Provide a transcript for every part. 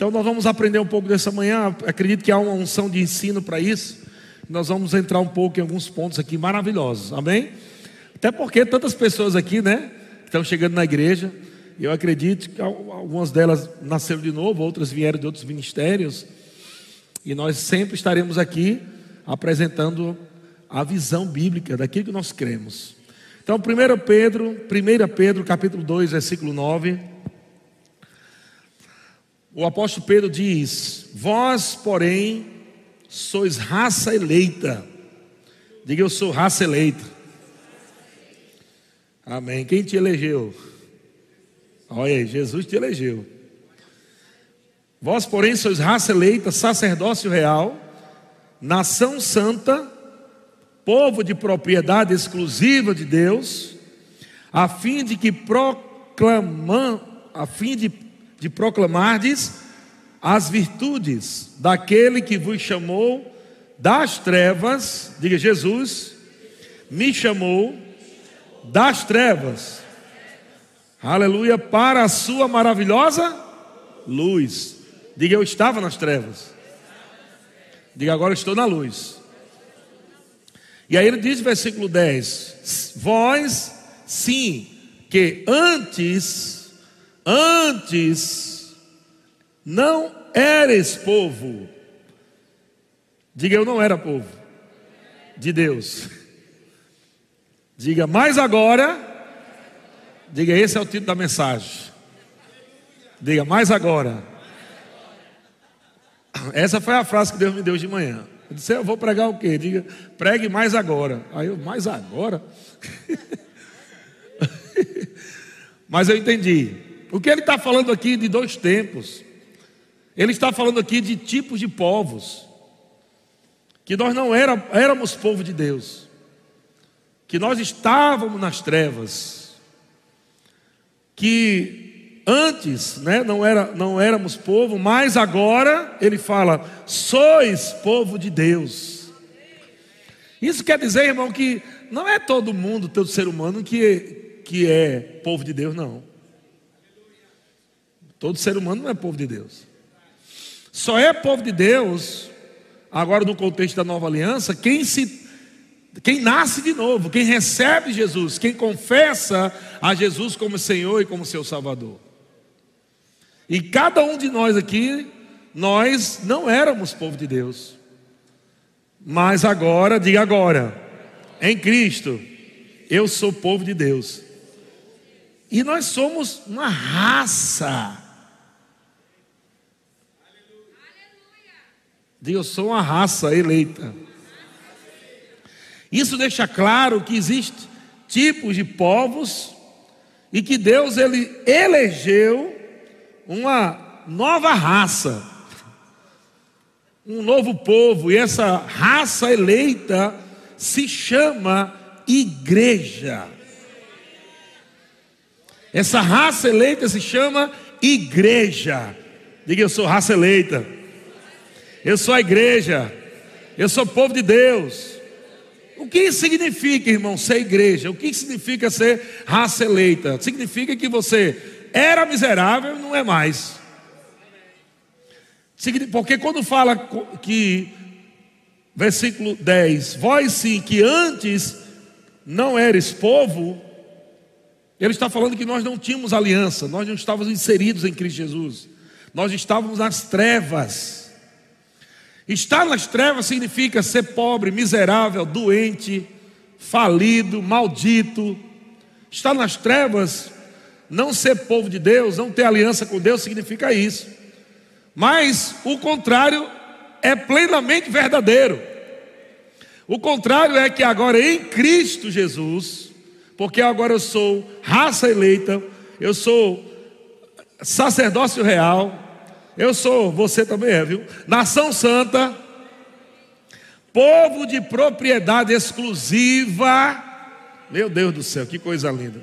Então nós vamos aprender um pouco dessa manhã. Acredito que há uma unção de ensino para isso. Nós vamos entrar um pouco em alguns pontos aqui maravilhosos. Amém? Até porque tantas pessoas aqui, né, estão chegando na igreja. Eu acredito que algumas delas nasceram de novo, outras vieram de outros ministérios. E nós sempre estaremos aqui apresentando a visão bíblica daquilo que nós cremos. Então, 1 Pedro, 1 Pedro, capítulo 2, versículo 9. O apóstolo Pedro diz: Vós, porém, sois raça eleita. Diga, eu sou raça eleita. Amém. Quem te elegeu? Olha aí, Jesus te elegeu. Vós, porém, sois raça eleita, sacerdócio real, nação santa, povo de propriedade exclusiva de Deus, a fim de que proclamam, a fim de, de proclamardes as virtudes daquele que vos chamou das trevas, diga Jesus, me chamou das trevas, aleluia, para a sua maravilhosa luz. Diga, eu estava nas trevas. Diga, agora estou na luz. E aí ele diz, versículo 10: Vós, sim, que antes, antes, não eres povo. Diga, eu não era povo de Deus. Diga, mas agora, diga, esse é o título da mensagem. Diga, mais agora. Essa foi a frase que Deus me deu de manhã. Eu disse, eu vou pregar o quê? Diga, pregue mais agora. Aí eu, mais agora? Mas eu entendi. O que ele está falando aqui de dois tempos. Ele está falando aqui de tipos de povos. Que nós não era, éramos povo de Deus. Que nós estávamos nas trevas. Que Antes, né, não, era, não éramos povo, mas agora ele fala: sois povo de Deus. Isso quer dizer, irmão, que não é todo mundo, todo ser humano que, que é povo de Deus, não. Todo ser humano não é povo de Deus. Só é povo de Deus, agora no contexto da nova aliança, quem se quem nasce de novo, quem recebe Jesus, quem confessa a Jesus como Senhor e como seu Salvador. E cada um de nós aqui, nós não éramos povo de Deus. Mas agora, diga agora, em Cristo, eu sou povo de Deus. E nós somos uma raça. Diga, eu sou uma raça eleita. Isso deixa claro que existem tipos de povos e que Deus ele elegeu uma nova raça, um novo povo, e essa raça eleita se chama igreja. Essa raça eleita se chama igreja. Diga, eu sou raça eleita. Eu sou a igreja. Eu sou povo de Deus. O que significa, irmão, ser igreja? O que significa ser raça eleita? Significa que você era miserável e não é mais. Porque quando fala que, versículo 10, vós sim que antes não eres povo, ele está falando que nós não tínhamos aliança, nós não estávamos inseridos em Cristo Jesus, nós estávamos nas trevas. Estar nas trevas significa ser pobre, miserável, doente, falido, maldito. Estar nas trevas não ser povo de Deus, não ter aliança com Deus, significa isso. Mas o contrário é plenamente verdadeiro. O contrário é que agora em Cristo Jesus, porque agora eu sou raça eleita, eu sou sacerdócio real, eu sou, você também é, viu? Nação santa, povo de propriedade exclusiva. Meu Deus do céu, que coisa linda.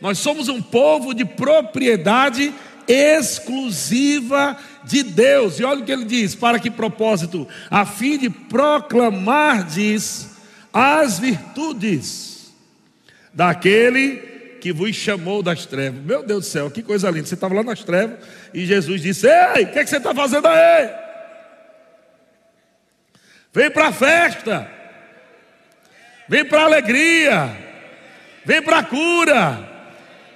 Nós somos um povo de propriedade exclusiva de Deus. E olha o que ele diz: para que propósito? A fim de proclamardes as virtudes daquele que vos chamou das trevas. Meu Deus do céu, que coisa linda. Você estava lá nas trevas e Jesus disse: Ei, o que, é que você está fazendo aí? Vem para a festa, vem para a alegria, vem para a cura,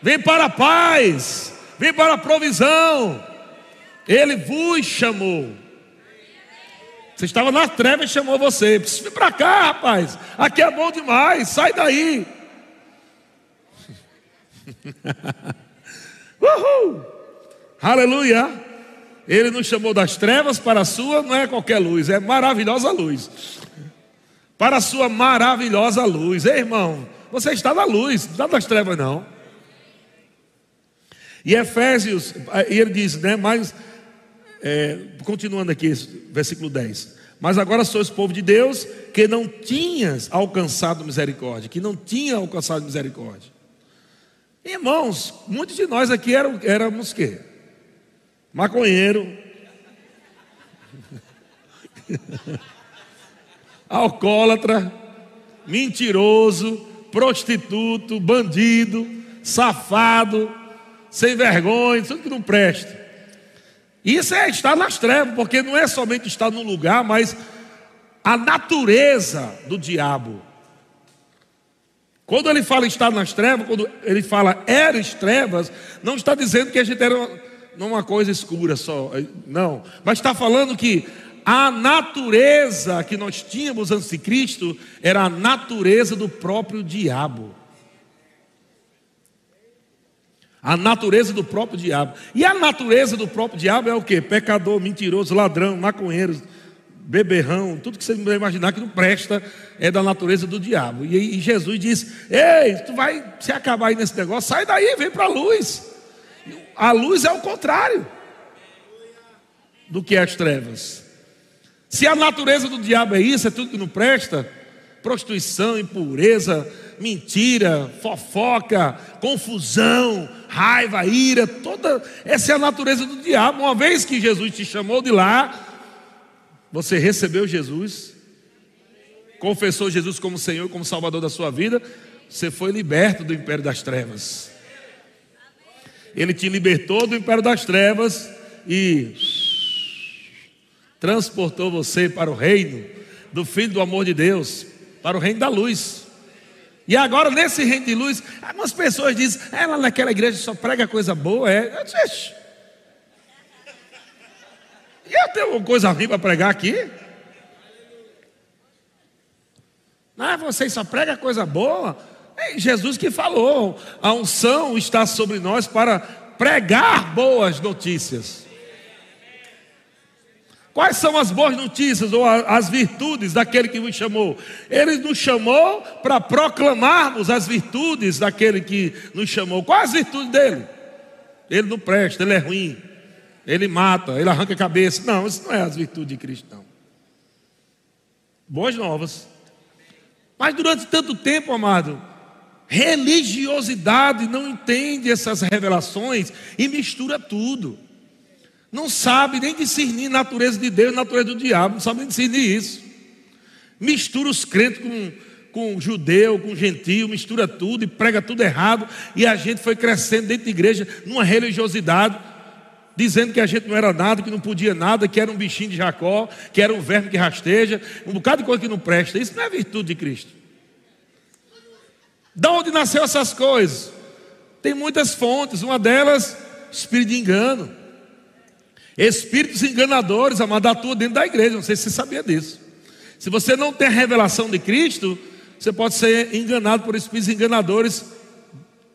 vem para a paz, vem para a provisão. Ele vos chamou. Você estava nas trevas e chamou você. Vem para cá, rapaz. Aqui é bom demais. Sai daí. Uhul! Aleluia! Ele nos chamou das trevas para a sua, não é qualquer luz, é maravilhosa luz. Para a sua maravilhosa luz. Ei, irmão, você está na luz, não está nas trevas, não. E Efésios, ele diz, né? Mas, é, continuando aqui, versículo 10. Mas agora sois povo de Deus que não tinhas alcançado misericórdia, que não tinha alcançado misericórdia. Irmãos, muitos de nós aqui eram, éramos quê? Maconheiro, alcoólatra, mentiroso, prostituto, bandido, safado, sem vergonha, tudo que não presta. Isso é estar nas trevas, porque não é somente estar num lugar, mas a natureza do diabo. Quando ele fala estar nas trevas, quando ele fala eres trevas, não está dizendo que a gente era uma coisa escura só, não, mas está falando que a natureza que nós tínhamos antes de Cristo era a natureza do próprio diabo. A natureza do próprio diabo. E a natureza do próprio diabo é o que? Pecador, mentiroso, ladrão, maconheiro, beberrão, tudo que você imaginar que não presta é da natureza do diabo. E, Jesus diz: Ei, tu vai se acabar aí nesse negócio, sai daí, vem para a luz. A luz é o contrário do que as trevas. Se a natureza do diabo é isso, é tudo que não presta, prostituição, impureza, mentira, fofoca, confusão, raiva, ira, toda essa é a natureza do diabo. Uma vez que Jesus te chamou de lá, você recebeu Jesus, confessou Jesus como Senhor, como Salvador da sua vida, você foi liberto do império das trevas. Ele te libertou do império das trevas e transportou você para o reino do Filho do amor de Deus, para o reino da luz. E agora, nesse reino de luz, algumas pessoas dizem, ela naquela igreja só prega coisa boa. É, eu tenho coisa ruim para pregar aqui? Ah, vocês só pregam coisa boa. É Jesus que falou: a unção está sobre nós para pregar boas notícias. Quais são as boas notícias ou as virtudes daquele que nos chamou? Ele nos chamou para proclamarmos as virtudes daquele que nos chamou. Quais as virtudes dele? Ele não presta, ele é ruim ele mata, ele arranca a cabeça. Não, isso não é as virtudes de Cristo, não. Boas novas. Mas durante tanto tempo, amado, religiosidade não entende essas revelações e mistura tudo. Não sabe nem discernir natureza de Deus natureza do diabo, não sabe nem discernir isso. Mistura os crentes com, com judeu, com gentio, mistura tudo e prega tudo errado. E a gente foi crescendo dentro da igreja numa religiosidade dizendo que a gente não era nada, que não podia nada, que era um bichinho de Jacó, que era um verme que rasteja, um bocado de coisa que não presta. Isso não é virtude de Cristo. Da onde nasceu essas coisas? Tem muitas fontes, uma delas, espírito de engano. Espíritos enganadores, amado, atua dentro da igreja. Não sei se você sabia disso. Se você não tem a revelação de Cristo, você pode ser enganado por espíritos enganadores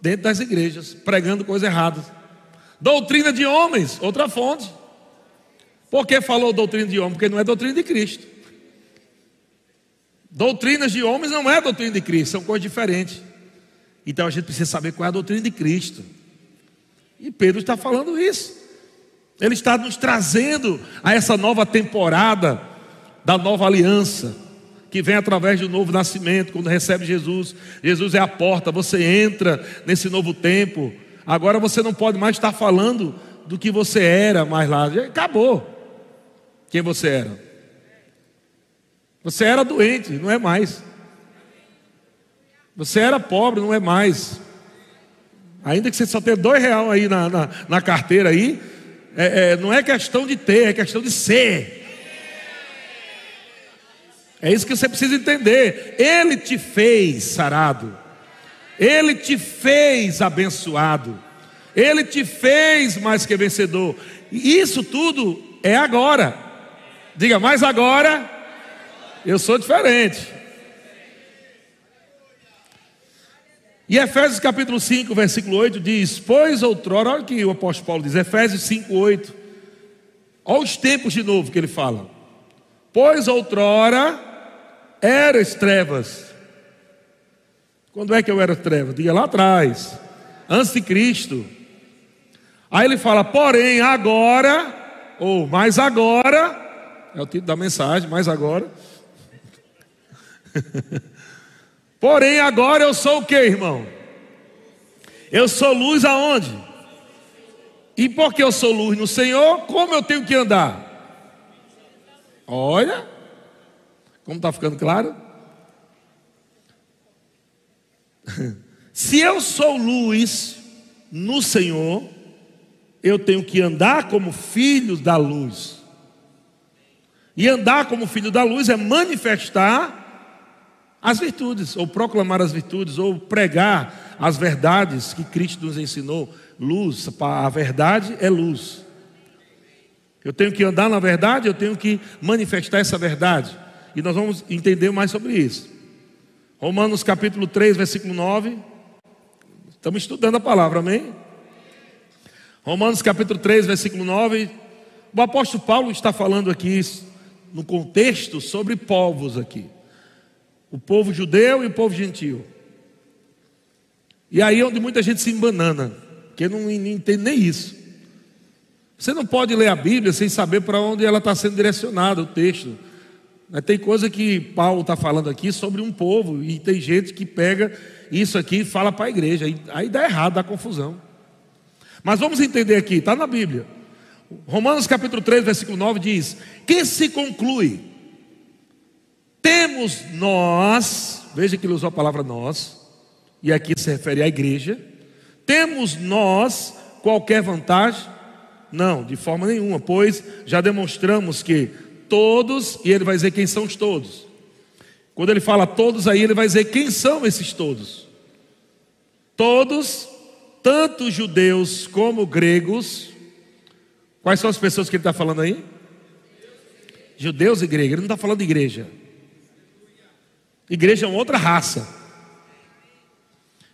dentro das igrejas, pregando coisas erradas. Doutrina de homens, outra fonte. Por que falou doutrina de homens? Porque não é doutrina de Cristo. Doutrinas de homens não é doutrina de Cristo, são coisas diferentes. Então a gente precisa saber qual é a doutrina de Cristo. E Pedro está falando isso. Ele está nos trazendo a essa nova temporada da nova aliança, que vem através do novo nascimento, quando recebe Jesus. Jesus é a porta, você entra nesse novo tempo. Agora você não pode mais estar falando do que você era mais lá. Acabou. Quem você era? Você era doente, não é mais. Você era pobre, não é mais. Ainda que você só tenha dois reais aí na, na, na carteira aí, é, é, não é questão de ter, é questão de ser. É isso que você precisa entender. Ele te fez sarado, ele te fez abençoado, ele te fez mais que vencedor. E isso tudo é agora. Diga, mas agora eu sou diferente. E Efésios capítulo 5, versículo 8 diz: Pois outrora, olha o que o apóstolo Paulo diz, Efésios 5, 8. Olha os tempos de novo que ele fala. Pois outrora eras trevas. Quando é que eu era trevas? Diga lá atrás, antes de Cristo. Aí ele fala, porém, agora, ou mais agora, é o título da mensagem, mais agora. Porém, agora eu sou o que, irmão? Eu sou luz aonde? E porque eu sou luz no Senhor, como eu tenho que andar? Olha, como está ficando claro? Se eu sou luz no Senhor, eu tenho que andar como filho da luz. E andar como filho da luz é manifestar as virtudes, ou proclamar as virtudes, ou pregar as verdades que Cristo nos ensinou. Luz, a verdade é luz. Eu tenho que andar na verdade, eu tenho que manifestar essa verdade. E nós vamos entender mais sobre isso. Romanos capítulo 3, versículo 9. Estamos estudando a palavra, amém? Romanos capítulo 3, versículo 9. O apóstolo Paulo está falando aqui no contexto sobre povos aqui o povo judeu e o povo gentil. E aí é onde muita gente se embanana, que não, não entende nem isso. Você não pode ler a Bíblia sem saber para onde ela está sendo direcionada, o texto. Tem coisa que Paulo está falando aqui sobre um povo, e tem gente que pega isso aqui fala para a igreja. Aí dá errado, dá confusão. Mas vamos entender aqui, está na Bíblia. Romanos capítulo 3, versículo 9 diz: Que se conclui temos nós, veja que ele usou a palavra nós, e aqui se refere à igreja. Temos nós qualquer vantagem? Não, de forma nenhuma, pois já demonstramos que todos, e ele vai dizer quem são os todos. Quando ele fala todos, aí ele vai dizer quem são esses todos. Todos, tanto judeus como gregos. Quais são as pessoas que ele está falando aí? Judeus e gregos. Ele não está falando de igreja. Igreja é uma outra raça.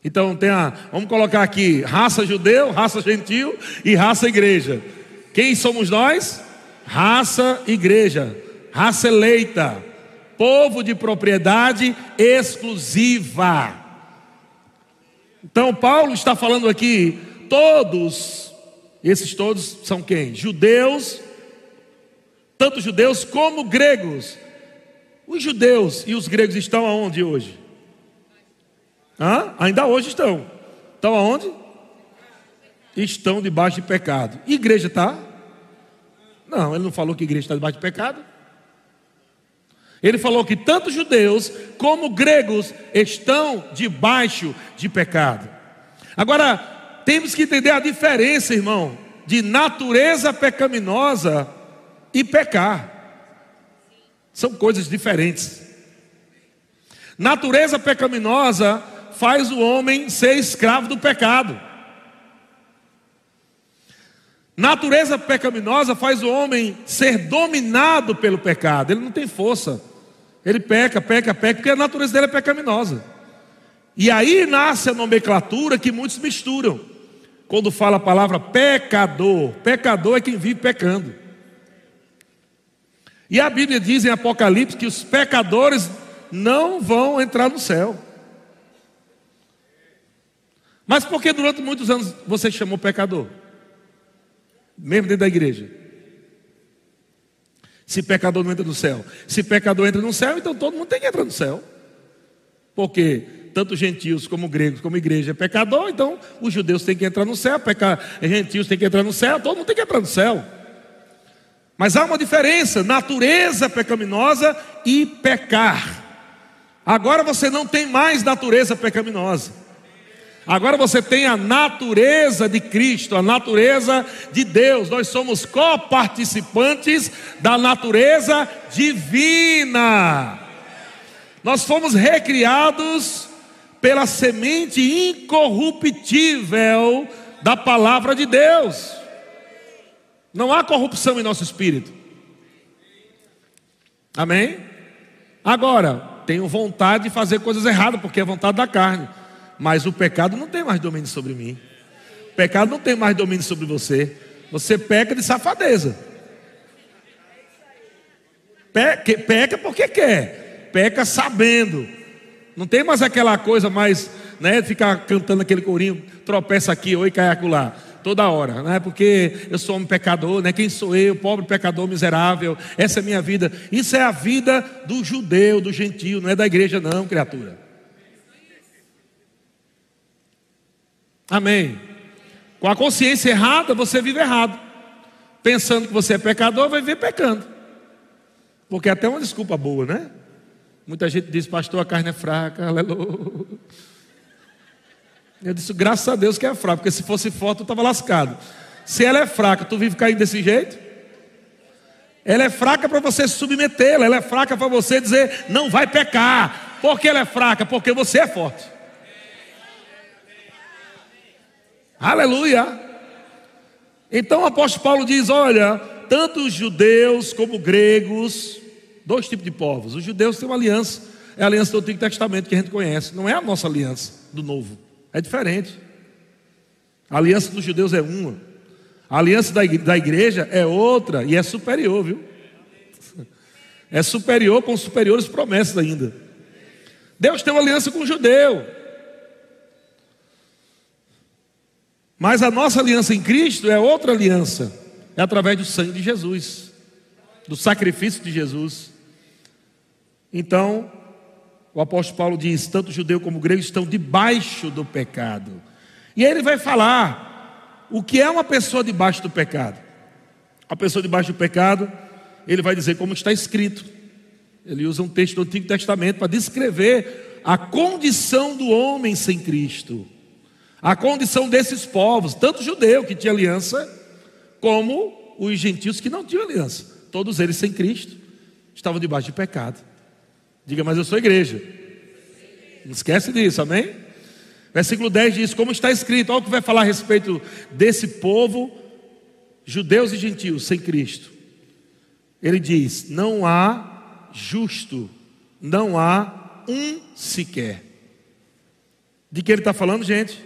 Então tem a, vamos colocar aqui raça judeu, raça gentil e raça igreja. Quem somos nós? Raça igreja, raça eleita, povo de propriedade exclusiva. Então Paulo está falando aqui, todos, esses todos são quem? Judeus, tanto judeus como gregos. Os judeus e os gregos estão aonde hoje? Hã? Ainda hoje estão. Estão aonde? Estão debaixo de pecado. Igreja está? Não, ele não falou que igreja está debaixo de pecado. Ele falou que tanto judeus como gregos estão debaixo de pecado. Agora, temos que entender a diferença, irmão, de natureza pecaminosa e pecar. São coisas diferentes. Natureza pecaminosa faz o homem ser escravo do pecado. Natureza pecaminosa faz o homem ser dominado pelo pecado. Ele não tem força. Ele peca, peca, peca, porque a natureza dele é pecaminosa. E aí nasce a nomenclatura que muitos misturam. Quando fala a palavra pecador, pecador é quem vive pecando. E a Bíblia diz em Apocalipse que os pecadores não vão entrar no céu. Mas por que durante muitos anos você chamou pecador? Mesmo dentro da igreja. Se pecador não entra no céu. Se pecador entra no céu, então todo mundo tem que entrar no céu. Porque tanto gentios como gregos, como igreja é pecador, então os judeus têm que entrar no céu, peca... gentios têm que entrar no céu, todo mundo tem que entrar no céu. Mas há uma diferença: natureza pecaminosa e pecar. Agora você não tem mais natureza pecaminosa. Agora você tem a natureza de Cristo, a natureza de Deus. Nós somos coparticipantes da natureza divina. Nós fomos recriados pela semente incorruptível da palavra de Deus. Não há corrupção em nosso espírito. Amém? Agora, tenho vontade de fazer coisas erradas, porque é vontade da carne. Mas o pecado não tem mais domínio sobre mim. O pecado não tem mais domínio sobre você. Você peca de safadeza. Peca, peca porque quer. Peca sabendo. Não tem mais aquela coisa mais, né, ficar cantando aquele corinho, tropeça aqui, oi, cai acolá toda hora, né? Porque eu sou um pecador, né? Quem sou eu, pobre pecador miserável? Essa é a minha vida. Isso é a vida do judeu, do gentio, não é da igreja não, criatura. Amém. Com a consciência errada, você vive errado. Pensando que você é pecador, vai viver pecando. Porque é até uma desculpa boa, né? Muita gente diz, pastor, a carne é fraca, aleluia. Eu disse, graças a Deus que é fraca, porque se fosse forte eu estava lascado. Se ela é fraca, tu vive caindo desse jeito? Ela é fraca para você submetê-la, ela é fraca para você dizer, não vai pecar. Por que ela é fraca? Porque você é forte. Aleluia. Então o apóstolo Paulo diz: olha, tanto os judeus como gregos, dois tipos de povos. Os judeus têm uma aliança, é a aliança do Antigo Testamento que a gente conhece, não é a nossa aliança do Novo, é diferente. A aliança dos judeus é uma, a aliança da igreja é outra e é superior, viu? É superior com superiores promessas ainda. Deus tem uma aliança com o judeu. Mas a nossa aliança em Cristo é outra aliança, é através do sangue de Jesus, do sacrifício de Jesus. Então, o apóstolo Paulo diz: tanto judeu como grego estão debaixo do pecado. E aí ele vai falar o que é uma pessoa debaixo do pecado. A pessoa debaixo do pecado, ele vai dizer como está escrito. Ele usa um texto do Antigo Testamento para descrever a condição do homem sem Cristo. A condição desses povos, tanto judeu que tinha aliança, como os gentios que não tinham aliança. Todos eles sem Cristo estavam debaixo de pecado. Diga, mas eu sou igreja. Não esquece disso, amém? Versículo 10 diz: Como está escrito, olha o que vai falar a respeito desse povo, judeus e gentios, sem Cristo. Ele diz: Não há justo, não há um sequer. De que ele está falando, gente?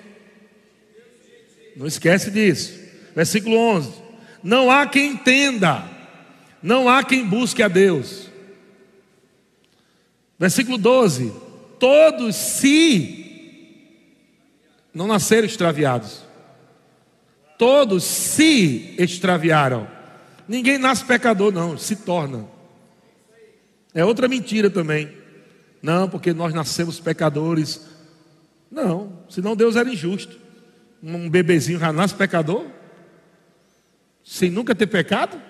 Não esquece disso. Versículo 11: Não há quem entenda, não há quem busque a Deus. Versículo 12: Todos se não nasceram extraviados, todos se extraviaram. Ninguém nasce pecador, não, se torna. É outra mentira também. Não, porque nós nascemos pecadores. Não, senão Deus era injusto um bebezinho já nasce pecador? Sem nunca ter pecado?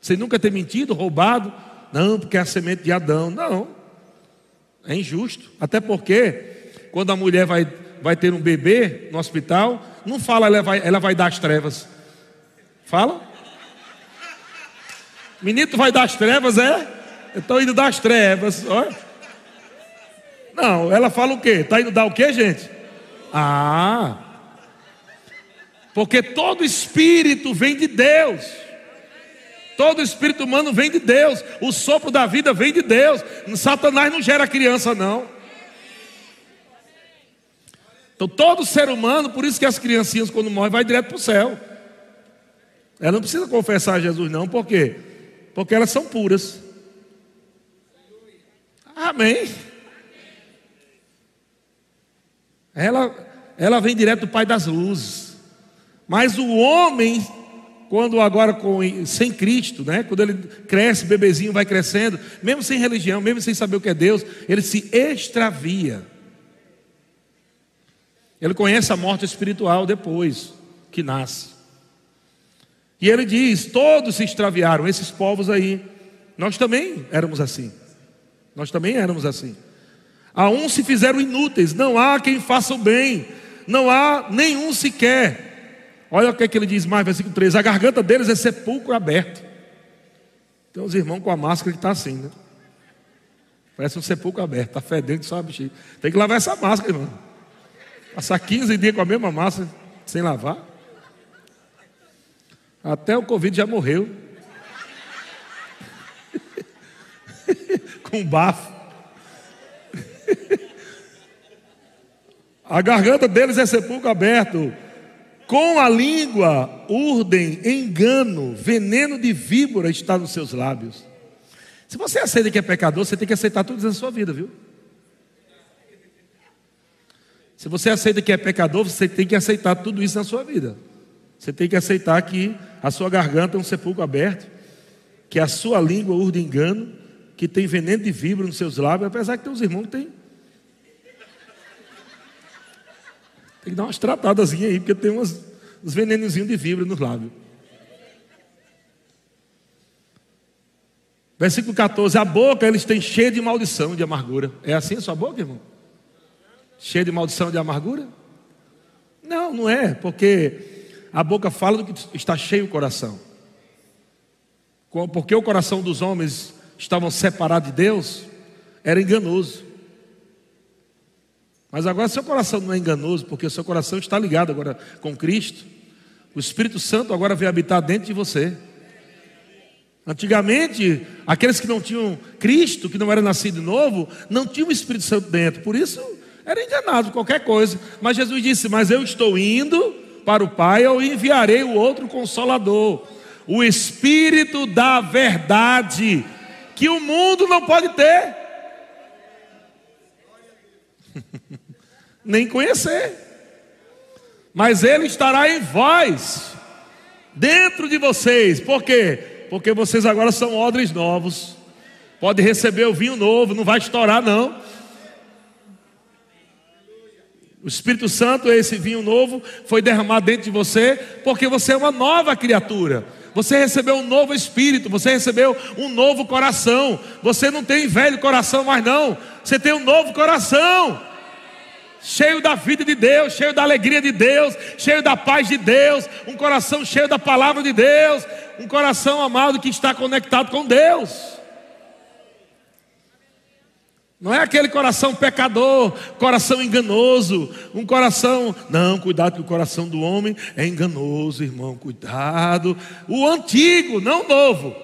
Sem nunca ter mentido, roubado? Não, porque é a semente de Adão. Não. É injusto. Até porque, quando a mulher vai, vai ter um bebê no hospital, não fala ela vai, ela vai dar as trevas. Fala? Menino, vai dar as trevas, é? Eu estou indo dar as trevas. Não, ela fala o quê? Está indo dar o quê, gente? Ah, porque todo espírito vem de Deus. Todo espírito humano vem de Deus. O sopro da vida vem de Deus. Satanás não gera criança, não. Então, todo ser humano, por isso que as criancinhas, quando morrem, vai direto para o céu. Ela não precisa confessar a Jesus, não. Por quê? Porque elas são puras. Amém. Ela, ela vem direto do Pai das Luzes. Mas o homem, quando agora com, sem Cristo, né? quando ele cresce, bebezinho vai crescendo, mesmo sem religião, mesmo sem saber o que é Deus, ele se extravia. Ele conhece a morte espiritual depois que nasce. E ele diz: todos se extraviaram, esses povos aí. Nós também éramos assim. Nós também éramos assim. A um se fizeram inúteis, não há quem faça o bem, não há nenhum sequer. Olha o que, é que ele diz mais, versículo 3: a garganta deles é sepulcro aberto. Tem uns irmãos com a máscara que está assim, né? Parece um sepulcro aberto, está fedendo só bexiga. Tem que lavar essa máscara, irmão. Passar 15 dias com a mesma máscara sem lavar. Até o Covid já morreu. com bafo. A garganta deles é sepulcro aberto. Com a língua urdem engano, veneno de víbora está nos seus lábios. Se você aceita que é pecador, você tem que aceitar tudo isso na sua vida, viu? Se você aceita que é pecador, você tem que aceitar tudo isso na sua vida. Você tem que aceitar que a sua garganta é um sepulcro aberto, que a sua língua urde engano, que tem veneno de víbora nos seus lábios, apesar que tem irmãos que tem. Tem que dar umas tratadas aí, porque tem umas, uns venenozinhos de víbora nos lábios. Versículo 14: A boca eles têm cheia de maldição, de amargura. É assim a sua boca, irmão? Cheia de maldição, de amargura? Não, não é, porque a boca fala do que está cheio o coração. Porque o coração dos homens estavam separados de Deus, era enganoso. Mas agora seu coração não é enganoso, porque seu coração está ligado agora com Cristo. O Espírito Santo agora vem habitar dentro de você. Antigamente, aqueles que não tinham Cristo, que não era nascido de novo, não tinham o Espírito Santo dentro. Por isso, era enganado qualquer coisa. Mas Jesus disse: Mas eu estou indo para o Pai, eu enviarei o outro consolador, o Espírito da verdade, que o mundo não pode ter, nem conhecer, mas ele estará em vós, dentro de vocês, por quê? Porque vocês agora são odres novos, pode receber o vinho novo, não vai estourar, não. O Espírito Santo, esse vinho novo, foi derramado dentro de você, porque você é uma nova criatura. Você recebeu um novo espírito, você recebeu um novo coração. Você não tem velho coração mais não. Você tem um novo coração. Cheio da vida de Deus, cheio da alegria de Deus, cheio da paz de Deus, um coração cheio da palavra de Deus, um coração amado que está conectado com Deus. Não é aquele coração pecador, coração enganoso, um coração. Não, cuidado que o coração do homem é enganoso, irmão, cuidado. O antigo, não o novo.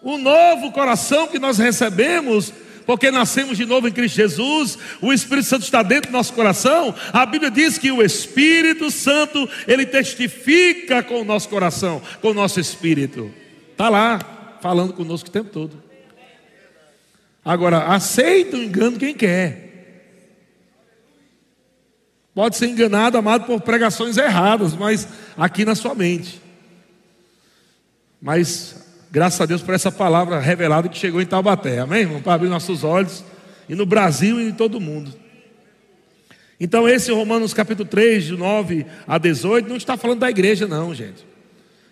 O novo coração que nós recebemos, porque nascemos de novo em Cristo Jesus, o Espírito Santo está dentro do nosso coração. A Bíblia diz que o Espírito Santo, ele testifica com o nosso coração, com o nosso espírito. Está lá, falando conosco o tempo todo. Agora, aceita o engano quem quer. Pode ser enganado, amado, por pregações erradas, mas aqui na sua mente. Mas, graças a Deus por essa palavra revelada que chegou em Taubaté, amém, irmão? Para abrir nossos olhos, e no Brasil e em todo o mundo. Então, esse Romanos capítulo 3, de 9 a 18, não está falando da igreja, não, gente.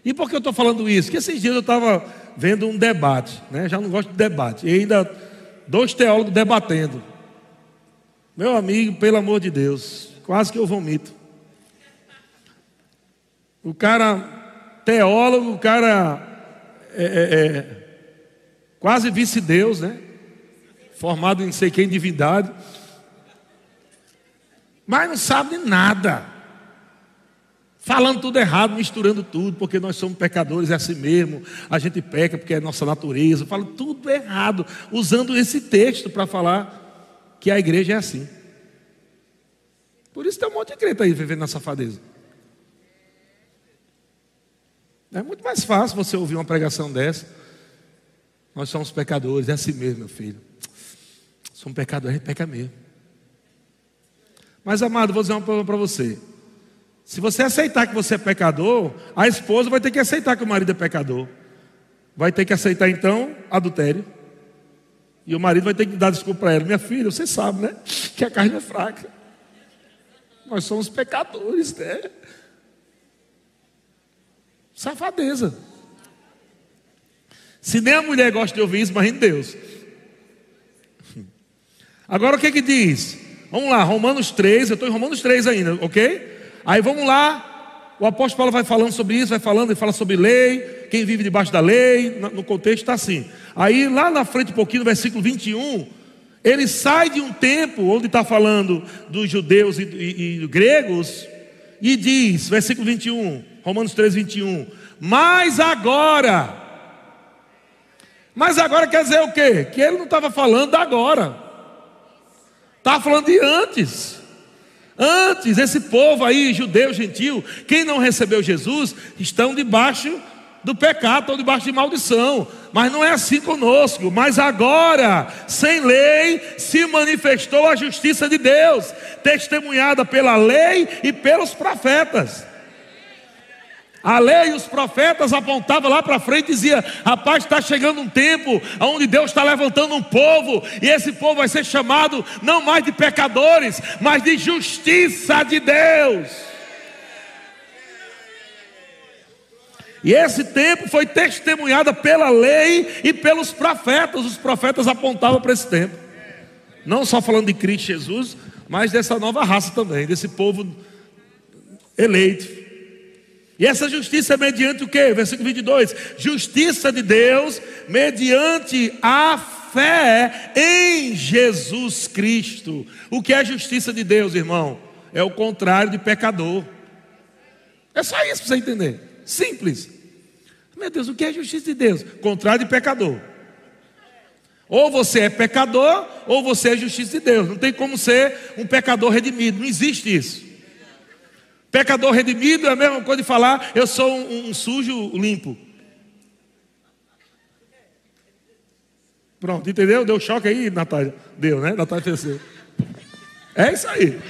E por que eu estou falando isso? Porque esses dias eu estava vendo um debate, né? Já não gosto de debate. E ainda Dois teólogos debatendo. Meu amigo, pelo amor de Deus, quase que eu vomito. O cara, teólogo, o cara é, é, é quase vice-deus, né? Formado em sei quem divindade. Mas não sabe de nada falando tudo errado, misturando tudo, porque nós somos pecadores, é assim mesmo, a gente peca porque é nossa natureza, fala tudo errado, usando esse texto para falar que a igreja é assim. Por isso tem um monte de crente aí vivendo na safadeza. É muito mais fácil você ouvir uma pregação dessa. Nós somos pecadores, é assim mesmo, meu filho. Somos pecadores, a gente peca mesmo. Mas, amado, vou dizer uma coisa para você. Se você aceitar que você é pecador, a esposa vai ter que aceitar que o marido é pecador. Vai ter que aceitar então adultério. E o marido vai ter que dar desculpa para ela. Minha filha, você sabe, né? Que a carne é fraca. Nós somos pecadores, né? Safadeza. Se nem a mulher gosta de ouvir isso, imagine Deus. Agora o que que diz? Vamos lá, Romanos 3, eu estou em Romanos 3 ainda, ok? Aí vamos lá, o apóstolo Paulo vai falando sobre isso, vai falando, ele fala sobre lei, quem vive debaixo da lei, no contexto está assim. Aí lá na frente, um pouquinho, no versículo 21, ele sai de um tempo onde está falando dos judeus e, e, e gregos, e diz, versículo 21, Romanos 3, 21, mas agora, mas agora quer dizer o quê? Que ele não estava falando agora, estava falando de antes. Antes, esse povo aí, judeu, gentil, quem não recebeu Jesus, estão debaixo do pecado, estão debaixo de maldição. Mas não é assim conosco. Mas agora, sem lei, se manifestou a justiça de Deus, testemunhada pela lei e pelos profetas. A lei e os profetas apontavam lá para frente e dizia: rapaz, está chegando um tempo onde Deus está levantando um povo, e esse povo vai ser chamado não mais de pecadores, mas de justiça de Deus. E esse tempo foi testemunhado pela lei e pelos profetas. Os profetas apontavam para esse tempo. Não só falando de Cristo Jesus, mas dessa nova raça também, desse povo eleito. E essa justiça é mediante o que? Versículo 22: Justiça de Deus mediante a fé em Jesus Cristo. O que é justiça de Deus, irmão? É o contrário de pecador. É só isso para você entender. Simples. Meu Deus, o que é justiça de Deus? Contrário de pecador. Ou você é pecador, ou você é justiça de Deus. Não tem como ser um pecador redimido. Não existe isso. Pecador redimido é a mesma coisa de falar, eu sou um, um sujo limpo. Pronto, entendeu? Deu choque aí, Natália. Deu, né? Natália fez assim. É isso aí.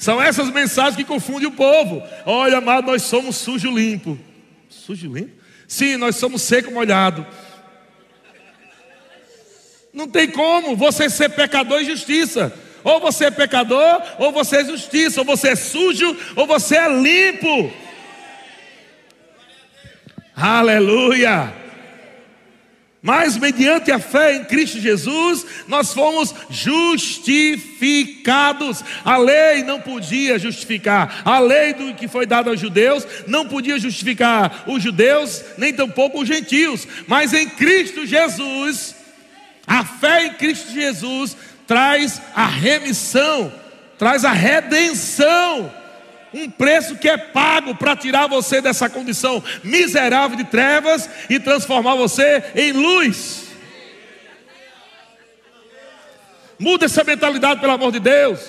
São essas mensagens que confundem o povo. Olha, amado, nós somos sujo limpo. Sujo limpo? Sim, nós somos seco molhado. Não tem como você ser pecador e justiça. Ou você é pecador, ou você é justiça, ou você é sujo, ou você é limpo. Aleluia! Mas mediante a fé em Cristo Jesus, nós fomos justificados. A lei não podia justificar. A lei do que foi dada aos judeus não podia justificar os judeus, nem tampouco os gentios. Mas em Cristo Jesus, a fé em Cristo Jesus traz a remissão, traz a redenção. Um preço que é pago para tirar você dessa condição miserável de trevas e transformar você em luz. Muda essa mentalidade, pelo amor de Deus.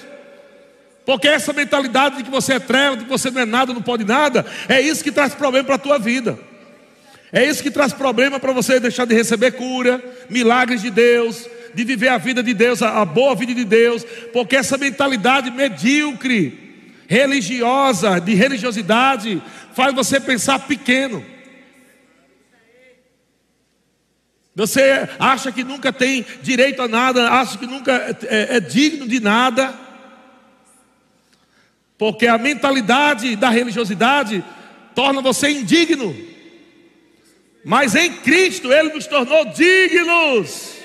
Porque essa mentalidade de que você é treva, de que você não é nada, não pode nada, é isso que traz problema para a tua vida. É isso que traz problema para você deixar de receber cura, milagres de Deus, de viver a vida de Deus, a, boa vida de Deus, porque essa mentalidade medíocre, religiosa, de religiosidade, faz você pensar pequeno. Você acha que nunca tem direito a nada, acha que nunca é, é, é digno de nada, porque a mentalidade da religiosidade torna você indigno, mas em Cristo Ele nos tornou dignos.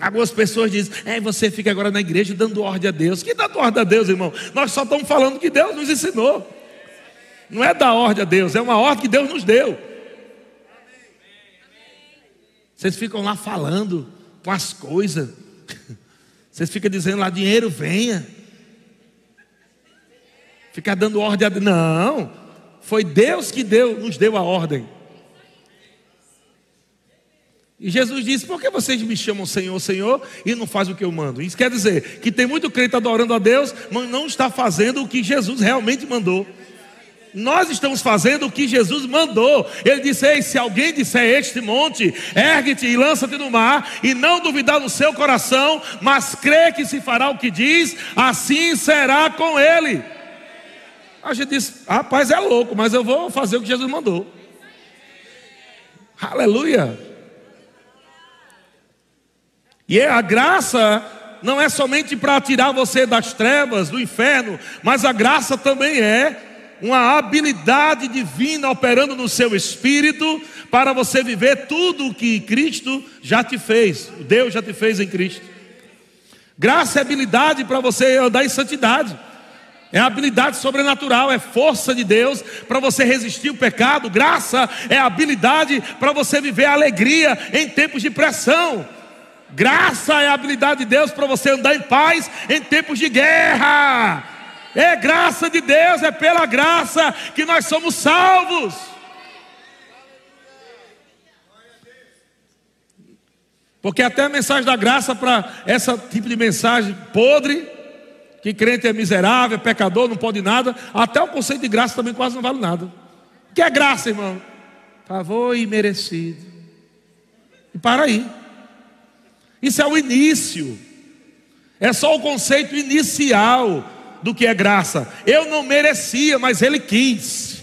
Algumas pessoas dizem, é, você fica agora na igreja dando ordem a Deus. Que dá ordem a Deus, irmão? Nós só estamos falando que Deus nos ensinou. Não é dar ordem a Deus, é uma ordem que Deus nos deu. Vocês ficam lá falando com as coisas. Vocês ficam dizendo lá, dinheiro venha. Ficar dando ordem a Deus. Não, foi Deus que deu, nos deu a ordem. E Jesus disse: Por que vocês me chamam Senhor, Senhor e não fazem o que eu mando? Isso quer dizer que tem muito crente adorando a Deus, mas não está fazendo o que Jesus realmente mandou. Nós estamos fazendo o que Jesus mandou. Ele disse: Ei, se alguém disser este monte, ergue-te e lança-te no mar, e não duvidar no seu coração, mas crê que se fará o que diz, assim será com ele. A gente diz: Rapaz, é louco, mas eu vou fazer o que Jesus mandou. Aleluia. E é a graça não é somente para tirar você das trevas, do inferno, mas a graça também é uma habilidade divina operando no seu espírito para você viver tudo o que Cristo já te fez, Deus já te fez em Cristo. Graça é habilidade para você andar em santidade. É habilidade sobrenatural, é força de Deus para você resistir o pecado. Graça é habilidade para você viver alegria em tempos de pressão. Graça é habilidade de Deus para você andar em paz em tempos de guerra. É graça de Deus, é pela graça que nós somos salvos. Porque até a mensagem da graça para esse tipo de mensagem podre, que crente é miserável, é pecador, não pode nada, até o conceito de graça também quase não vale nada. O que é graça, irmão? Favor imerecido. E para aí. Isso é o início. É só o conceito inicial do que é graça. Eu não merecia, mas Ele quis.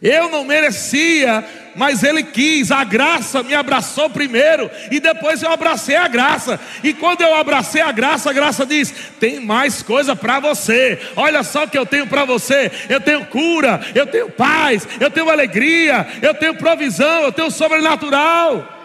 Eu não merecia, mas Ele quis. A graça me abraçou primeiro e depois eu abracei a graça. E quando eu abracei a graça, a graça diz: tem mais coisa para você. Olha só o que eu tenho para você. Eu tenho cura, eu tenho paz, eu tenho alegria, eu tenho provisão, eu tenho sobrenatural.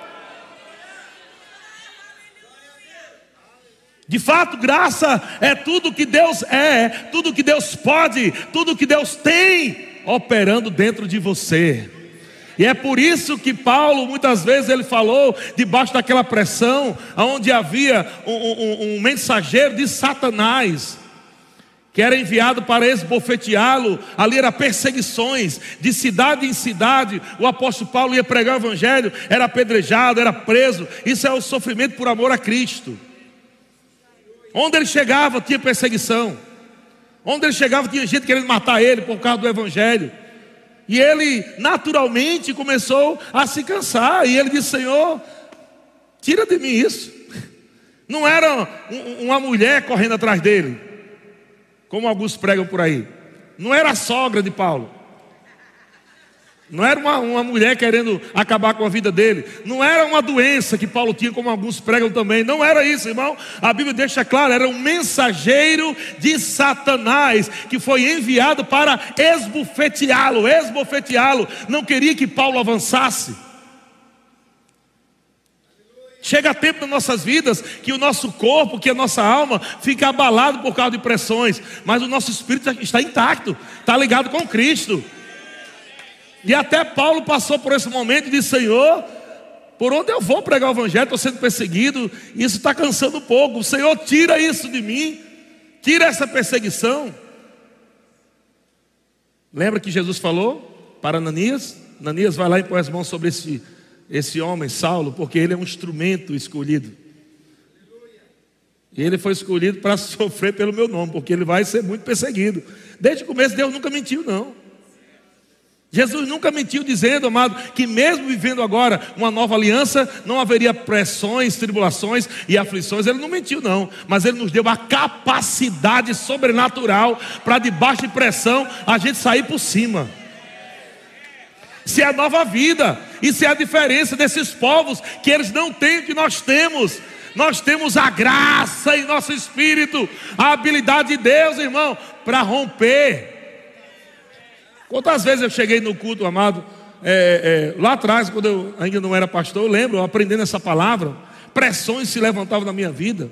De fato, graça é tudo que Deus é, tudo que Deus pode, tudo que Deus tem operando dentro de você. E é por isso que Paulo, muitas vezes, ele falou, debaixo daquela pressão, onde havia um, um, um mensageiro de Satanás, que era enviado para esbofeteá-lo, ali era perseguições, de cidade em cidade, o apóstolo Paulo ia pregar o evangelho, era apedrejado, era preso, isso é o sofrimento por amor a Cristo. Onde ele chegava tinha perseguição. Onde ele chegava tinha gente querendo matar ele por causa do evangelho. E ele naturalmente começou a se cansar. E ele disse: Senhor, tira de mim isso. Não era uma mulher correndo atrás dele, como alguns pregam por aí. Não era a sogra de Paulo. Não era uma, uma mulher querendo acabar com a vida dele. Não era uma doença que Paulo tinha, como alguns pregam também. Não era isso, irmão. A Bíblia deixa claro: era um mensageiro de Satanás que foi enviado para esbufeteá-lo. Esbufeteá-lo. Não queria que Paulo avançasse. Chega tempo nas nossas vidas que o nosso corpo, que a nossa alma fica abalado por causa de pressões, mas o nosso espírito está intacto, está ligado com Cristo. E até Paulo passou por esse momento e disse: Senhor, por onde eu vou pregar o Evangelho? Estou sendo perseguido, isso está cansando um pouco. Senhor tira isso de mim, tira essa perseguição. Lembra que Jesus falou para Ananias? Ananias vai lá e põe as mãos sobre esse, esse homem, Saulo, porque ele é um instrumento escolhido. E ele foi escolhido para sofrer pelo meu nome, porque ele vai ser muito perseguido. Desde o começo, Deus nunca mentiu, não. Jesus nunca mentiu dizendo, amado, que mesmo vivendo agora uma nova aliança, não haveria pressões, tribulações e aflições. Ele não mentiu, não, mas ele nos deu a capacidade sobrenatural para debaixo de pressão a gente sair por cima. Isso é a nova vida, isso é a diferença desses povos que eles não têm o que nós temos. Nós temos a graça em nosso espírito, a habilidade de Deus, irmão, para romper Quantas vezes eu cheguei no culto, amado, é, é, lá atrás, quando eu ainda não era pastor, eu lembro, aprendendo essa palavra, pressões se levantavam na minha vida,